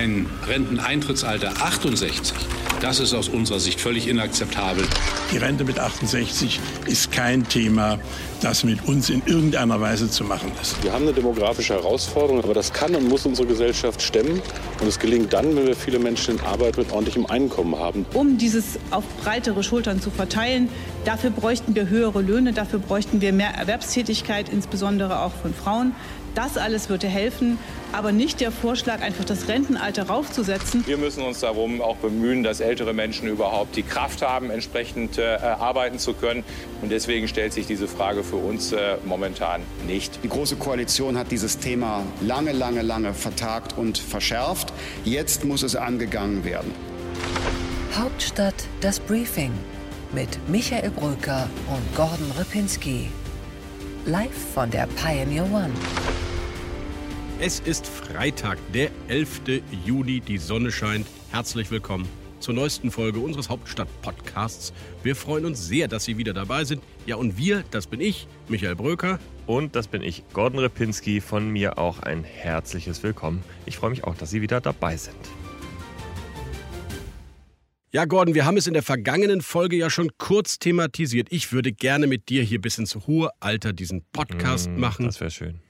ein Renteneintrittsalter 68, das ist aus unserer Sicht völlig inakzeptabel. Die Rente mit 68 ist kein Thema, das mit uns in irgendeiner Weise zu machen ist. Wir haben eine demografische Herausforderung, aber das kann und muss unsere Gesellschaft stemmen. Und es gelingt dann, wenn wir viele Menschen in Arbeit mit ordentlichem Einkommen haben. Um dieses auf breitere Schultern zu verteilen, dafür bräuchten wir höhere Löhne, dafür bräuchten wir mehr Erwerbstätigkeit, insbesondere auch von Frauen. Das alles würde helfen, aber nicht der Vorschlag, einfach das Rentenalter raufzusetzen. Wir müssen uns darum auch bemühen, dass ältere Menschen überhaupt die Kraft haben, entsprechend äh, arbeiten zu können. Und deswegen stellt sich diese Frage für uns äh, momentan nicht. Die Große Koalition hat dieses Thema lange, lange, lange vertagt und verschärft. Jetzt muss es angegangen werden. Hauptstadt das Briefing mit Michael Brücker und Gordon Ripinski. Live von der Pioneer One. Es ist Freitag, der 11. Juni. Die Sonne scheint. Herzlich willkommen zur neuesten Folge unseres Hauptstadt-Podcasts. Wir freuen uns sehr, dass Sie wieder dabei sind. Ja, und wir, das bin ich, Michael Bröker. Und das bin ich, Gordon Repinski. Von mir auch ein herzliches Willkommen. Ich freue mich auch, dass Sie wieder dabei sind. Ja, Gordon, wir haben es in der vergangenen Folge ja schon kurz thematisiert. Ich würde gerne mit dir hier bis ins hohe Alter diesen Podcast Mm, machen. Das wäre schön.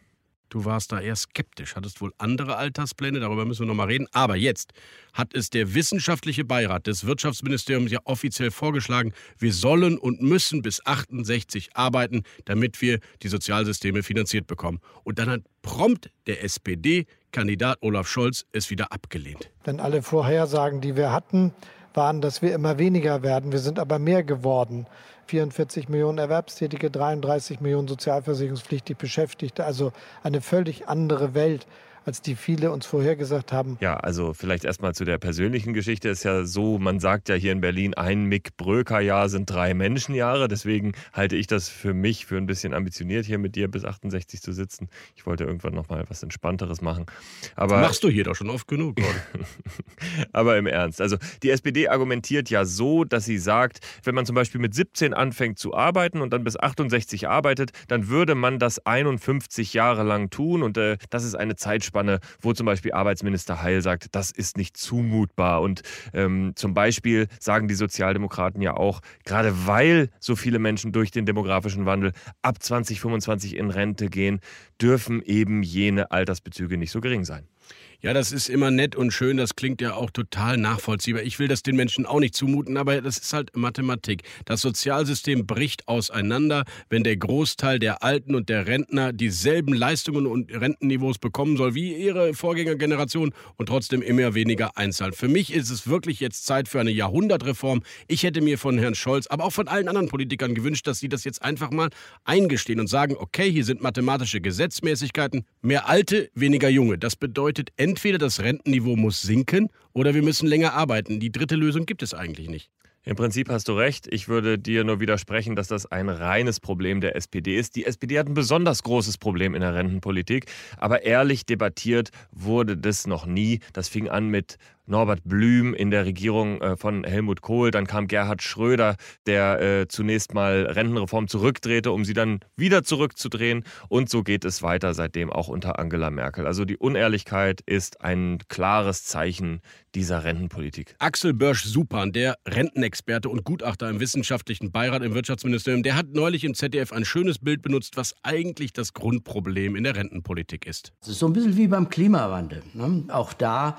Du warst da eher skeptisch, hattest wohl andere Alterspläne, darüber müssen wir nochmal reden. Aber jetzt hat es der wissenschaftliche Beirat des Wirtschaftsministeriums ja offiziell vorgeschlagen, wir sollen und müssen bis 68 arbeiten, damit wir die Sozialsysteme finanziert bekommen. Und dann hat prompt der SPD-Kandidat Olaf Scholz es wieder abgelehnt. Denn alle Vorhersagen, die wir hatten, waren, dass wir immer weniger werden. Wir sind aber mehr geworden. 44 Millionen Erwerbstätige, 33 Millionen sozialversicherungspflichtig Beschäftigte. Also eine völlig andere Welt, als die viele uns vorhergesagt haben. Ja, also vielleicht erstmal zu der persönlichen Geschichte. Ist ja so, man sagt ja hier in Berlin, ein Mick Bröker-Jahr sind drei Menschenjahre. Deswegen halte ich das für mich für ein bisschen ambitioniert, hier mit dir bis 68 zu sitzen. Ich wollte irgendwann nochmal was Entspannteres machen. Aber Machst du hier doch schon oft genug. Aber im Ernst. Also die SPD argumentiert ja so, dass sie sagt, wenn man zum Beispiel mit 17 anfängt zu arbeiten und dann bis 68 arbeitet, dann würde man das 51 Jahre lang tun. Und äh, das ist eine Zeitspanne, wo zum Beispiel Arbeitsminister Heil sagt, das ist nicht zumutbar. Und ähm, zum Beispiel sagen die Sozialdemokraten ja auch, gerade weil so viele Menschen durch den demografischen Wandel ab 2025 in Rente gehen, dürfen eben jene Altersbezüge nicht so gering sein. Ja, das ist immer nett und schön, das klingt ja auch total nachvollziehbar. Ich will das den Menschen auch nicht zumuten, aber das ist halt Mathematik. Das Sozialsystem bricht auseinander, wenn der Großteil der Alten und der Rentner dieselben Leistungen und Rentenniveaus bekommen soll wie ihre Vorgängergeneration und trotzdem immer weniger einzahlen. Für mich ist es wirklich jetzt Zeit für eine Jahrhundertreform. Ich hätte mir von Herrn Scholz, aber auch von allen anderen Politikern gewünscht, dass sie das jetzt einfach mal eingestehen und sagen, okay, hier sind mathematische Gesetzmäßigkeiten, mehr Alte, weniger Junge. Das bedeutet entweder das Rentenniveau muss sinken oder wir müssen länger arbeiten. Die dritte Lösung gibt es eigentlich nicht. Im Prinzip hast du recht. Ich würde dir nur widersprechen, dass das ein reines Problem der SPD ist. Die SPD hat ein besonders großes Problem in der Rentenpolitik, aber ehrlich debattiert wurde das noch nie. Das fing an mit Norbert Blüm in der Regierung äh, von Helmut Kohl. Dann kam Gerhard Schröder, der äh, zunächst mal Rentenreform zurückdrehte, um sie dann wieder zurückzudrehen. Und so geht es weiter seitdem auch unter Angela Merkel. Also die Unehrlichkeit ist ein klares Zeichen dieser Rentenpolitik. Axel Börsch-Supan, der Rentenexperte und Gutachter im wissenschaftlichen Beirat im Wirtschaftsministerium, der hat neulich im ZDF ein schönes Bild benutzt, was eigentlich das Grundproblem in der Rentenpolitik ist. Es ist so ein bisschen wie beim Klimawandel. Ne? Auch da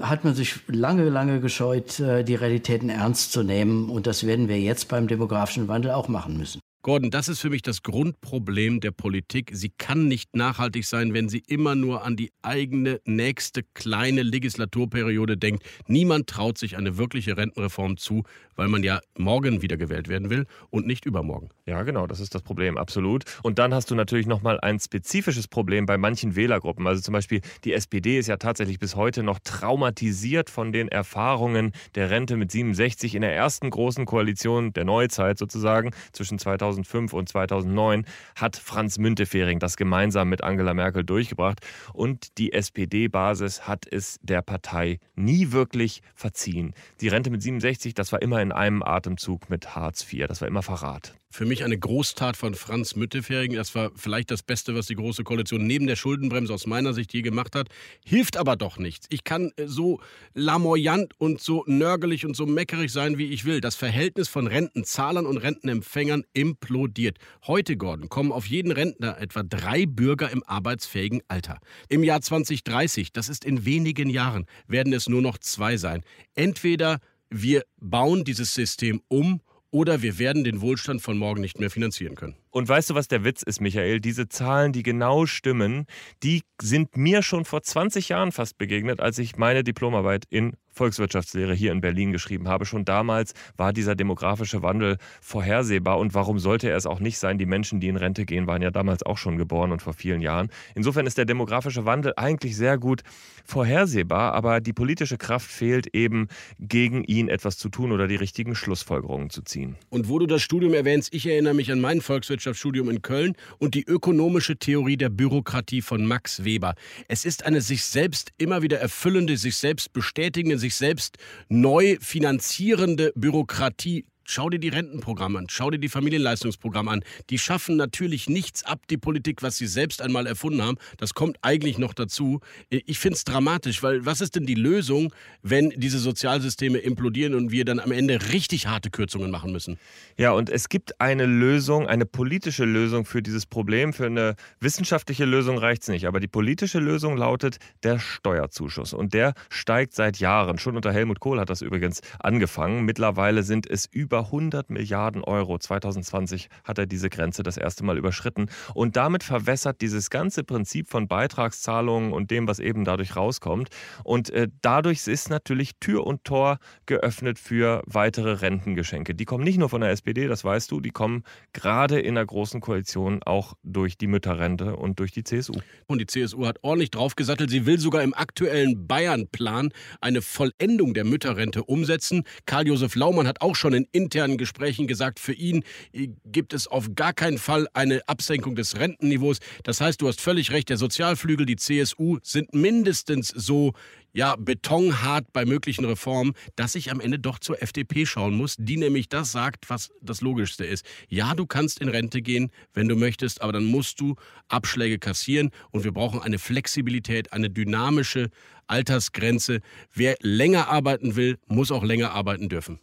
hat man sich lange, lange gescheut, äh, die Realitäten ernst zu nehmen. Und das werden wir jetzt beim demografischen Wandel auch machen müssen. Gordon, das ist für mich das Grundproblem der Politik. Sie kann nicht nachhaltig sein, wenn sie immer nur an die eigene nächste kleine Legislaturperiode denkt. Niemand traut sich eine wirkliche Rentenreform zu, weil man ja morgen wiedergewählt werden will und nicht übermorgen. Ja, genau, das ist das Problem, absolut. Und dann hast du natürlich nochmal ein spezifisches Problem bei manchen Wählergruppen. Also zum Beispiel die SPD ist ja tatsächlich bis heute noch traumatisiert von den Erfahrungen der Rente mit 67 in der ersten großen Koalition der Neuzeit sozusagen zwischen 2000 2005 und 2009 hat Franz Müntefering das gemeinsam mit Angela Merkel durchgebracht und die SPD-Basis hat es der Partei nie wirklich verziehen. Die Rente mit 67, das war immer in einem Atemzug mit Hartz IV, das war immer Verrat. Für mich eine Großtat von Franz Müttefering. Das war vielleicht das Beste, was die Große Koalition neben der Schuldenbremse aus meiner Sicht je gemacht hat. Hilft aber doch nichts. Ich kann äh, so lamoyant und so nörgelig und so meckerig sein, wie ich will. Das Verhältnis von Rentenzahlern und Rentenempfängern implodiert. Heute, Gordon, kommen auf jeden Rentner etwa drei Bürger im arbeitsfähigen Alter. Im Jahr 2030, das ist in wenigen Jahren, werden es nur noch zwei sein. Entweder wir bauen dieses System um oder wir werden den Wohlstand von morgen nicht mehr finanzieren können. Und weißt du, was der Witz ist, Michael? Diese Zahlen, die genau stimmen, die sind mir schon vor 20 Jahren fast begegnet, als ich meine Diplomarbeit in Volkswirtschaftslehre hier in Berlin geschrieben habe. Schon damals war dieser demografische Wandel vorhersehbar. Und warum sollte er es auch nicht sein? Die Menschen, die in Rente gehen, waren ja damals auch schon geboren und vor vielen Jahren. Insofern ist der demografische Wandel eigentlich sehr gut vorhersehbar, aber die politische Kraft fehlt eben, gegen ihn etwas zu tun oder die richtigen Schlussfolgerungen zu ziehen. Und wo du das Studium erwähnst, ich erinnere mich an mein Volkswirtschaftsstudium in Köln und die ökonomische Theorie der Bürokratie von Max Weber. Es ist eine sich selbst immer wieder erfüllende, sich selbst bestätigende, sich selbst neu finanzierende Bürokratie Schau dir die Rentenprogramme an, schau dir die Familienleistungsprogramme an. Die schaffen natürlich nichts ab, die Politik, was sie selbst einmal erfunden haben. Das kommt eigentlich noch dazu. Ich finde es dramatisch, weil was ist denn die Lösung, wenn diese Sozialsysteme implodieren und wir dann am Ende richtig harte Kürzungen machen müssen? Ja, und es gibt eine Lösung, eine politische Lösung für dieses Problem. Für eine wissenschaftliche Lösung reicht es nicht. Aber die politische Lösung lautet der Steuerzuschuss. Und der steigt seit Jahren. Schon unter Helmut Kohl hat das übrigens angefangen. Mittlerweile sind es über 100 Milliarden Euro. 2020 hat er diese Grenze das erste Mal überschritten. Und damit verwässert dieses ganze Prinzip von Beitragszahlungen und dem, was eben dadurch rauskommt. Und äh, dadurch ist natürlich Tür und Tor geöffnet für weitere Rentengeschenke. Die kommen nicht nur von der SPD, das weißt du, die kommen gerade in der großen Koalition auch durch die Mütterrente und durch die CSU. Und die CSU hat ordentlich draufgesattelt. Sie will sogar im aktuellen Bayern-Plan eine Vollendung der Mütterrente umsetzen. Karl-Josef Laumann hat auch schon in internen Gesprächen gesagt, für ihn äh, gibt es auf gar keinen Fall eine Absenkung des Rentenniveaus. Das heißt, du hast völlig recht, der Sozialflügel, die CSU sind mindestens so ja, betonhart bei möglichen Reformen, dass ich am Ende doch zur FDP schauen muss, die nämlich das sagt, was das Logischste ist. Ja, du kannst in Rente gehen, wenn du möchtest, aber dann musst du Abschläge kassieren und wir brauchen eine Flexibilität, eine dynamische Altersgrenze. Wer länger arbeiten will, muss auch länger arbeiten dürfen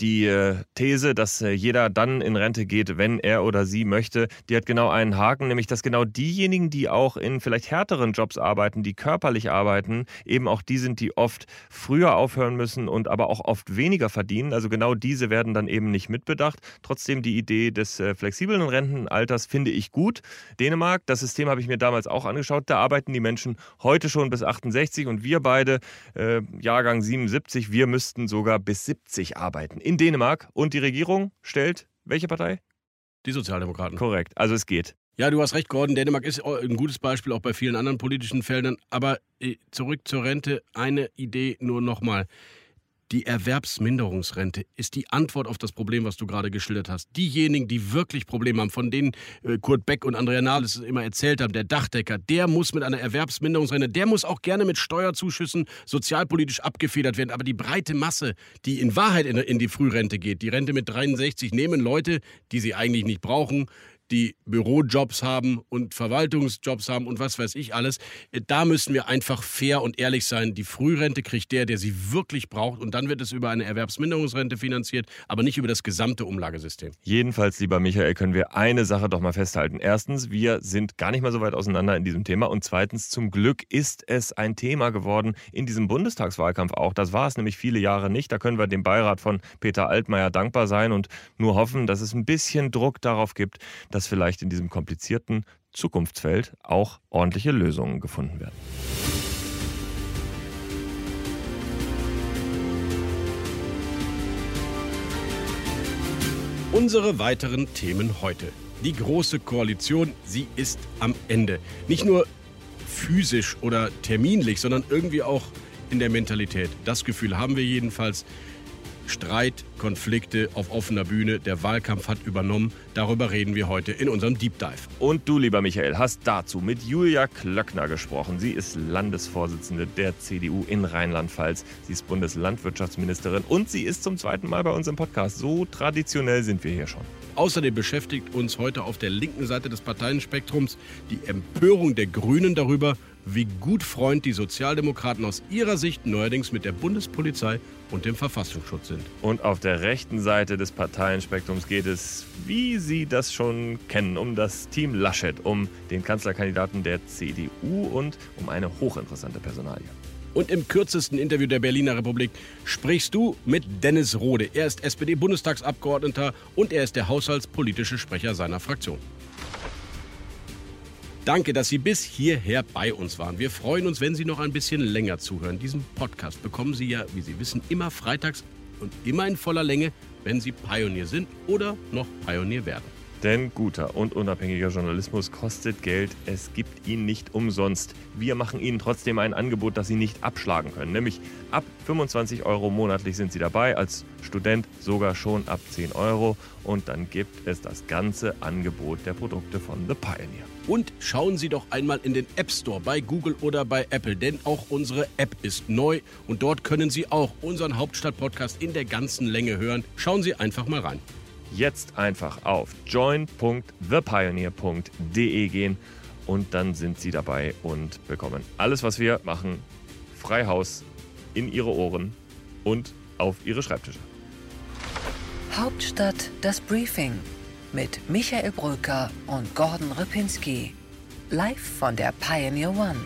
die äh, These, dass äh, jeder dann in Rente geht, wenn er oder sie möchte, die hat genau einen Haken, nämlich dass genau diejenigen, die auch in vielleicht härteren Jobs arbeiten, die körperlich arbeiten, eben auch die sind, die oft früher aufhören müssen und aber auch oft weniger verdienen. Also genau diese werden dann eben nicht mitbedacht. Trotzdem die Idee des äh, flexiblen Rentenalters finde ich gut. Dänemark, das System habe ich mir damals auch angeschaut, da arbeiten die Menschen heute schon bis 68 und wir beide, Jahrgang 77, wir müssten sogar bis 70 arbeiten in Dänemark und die Regierung stellt welche Partei? Die Sozialdemokraten. Korrekt, also es geht. Ja, du hast recht, Gordon. Dänemark ist ein gutes Beispiel auch bei vielen anderen politischen Feldern. Aber äh, zurück zur Rente, eine Idee nur nochmal. Die Erwerbsminderungsrente ist die Antwort auf das Problem, was du gerade geschildert hast. Diejenigen, die wirklich Probleme haben, von denen äh, Kurt Beck und Andrea Nahles immer erzählt haben, der Dachdecker, der muss mit einer Erwerbsminderungsrente, der muss auch gerne mit Steuerzuschüssen sozialpolitisch abgefedert werden. Aber die breite Masse, die in Wahrheit in die Frührente geht, die Rente mit 63, nehmen Leute, die sie eigentlich nicht brauchen, die Bürojobs haben und Verwaltungsjobs haben und was weiß ich alles. Da müssen wir einfach fair und ehrlich sein. Die Frührente kriegt der, der sie wirklich braucht und dann wird es über eine Erwerbsminderungsrente finanziert, aber nicht über das gesamte Umlagesystem. Jedenfalls, lieber Michael, können wir eine Sache doch mal festhalten. Erstens, wir sind gar nicht mal so weit auseinander in diesem Thema und zweitens, zum Glück ist es ein Thema geworden in diesem Bundestagswahlkampf auch. Das war es nämlich viele Jahre nicht. Da können wir dem Beirat von Peter Altmaier dankbar sein und nur hoffen, dass es ein bisschen Druck darauf gibt, dass vielleicht in diesem komplizierten Zukunftsfeld auch ordentliche Lösungen gefunden werden. Unsere weiteren Themen heute. Die Große Koalition, sie ist am Ende. Nicht nur physisch oder terminlich, sondern irgendwie auch in der Mentalität. Das Gefühl haben wir jedenfalls. Streit, Konflikte auf offener Bühne. Der Wahlkampf hat übernommen. Darüber reden wir heute in unserem Deep Dive. Und du, lieber Michael, hast dazu mit Julia Klöckner gesprochen. Sie ist Landesvorsitzende der CDU in Rheinland-Pfalz. Sie ist Bundeslandwirtschaftsministerin und sie ist zum zweiten Mal bei uns im Podcast. So traditionell sind wir hier schon. Außerdem beschäftigt uns heute auf der linken Seite des Parteienspektrums die Empörung der Grünen darüber, wie gut Freund die Sozialdemokraten aus ihrer Sicht neuerdings mit der Bundespolizei und dem Verfassungsschutz sind. Und auf der rechten Seite des Parteienspektrums geht es, wie Sie das schon kennen, um das Team Laschet, um den Kanzlerkandidaten der CDU und um eine hochinteressante Personalie. Und im kürzesten Interview der Berliner Republik sprichst du mit Dennis Rode. Er ist SPD-Bundestagsabgeordneter und er ist der haushaltspolitische Sprecher seiner Fraktion. Danke, dass Sie bis hierher bei uns waren. Wir freuen uns, wenn Sie noch ein bisschen länger zuhören. Diesen Podcast bekommen Sie ja, wie Sie wissen, immer freitags und immer in voller Länge, wenn Sie Pionier sind oder noch Pionier werden. Denn guter und unabhängiger Journalismus kostet Geld. Es gibt ihn nicht umsonst. Wir machen Ihnen trotzdem ein Angebot, das Sie nicht abschlagen können. Nämlich ab 25 Euro monatlich sind Sie dabei, als Student sogar schon ab 10 Euro. Und dann gibt es das ganze Angebot der Produkte von The Pioneer. Und schauen Sie doch einmal in den App Store bei Google oder bei Apple, denn auch unsere App ist neu und dort können Sie auch unseren Hauptstadt-Podcast in der ganzen Länge hören. Schauen Sie einfach mal rein jetzt einfach auf join.thepioneer.de gehen und dann sind Sie dabei und bekommen alles, was wir machen, frei Haus in Ihre Ohren und auf Ihre Schreibtische. Hauptstadt das Briefing mit Michael Brücker und Gordon Ripinski. Live von der Pioneer One.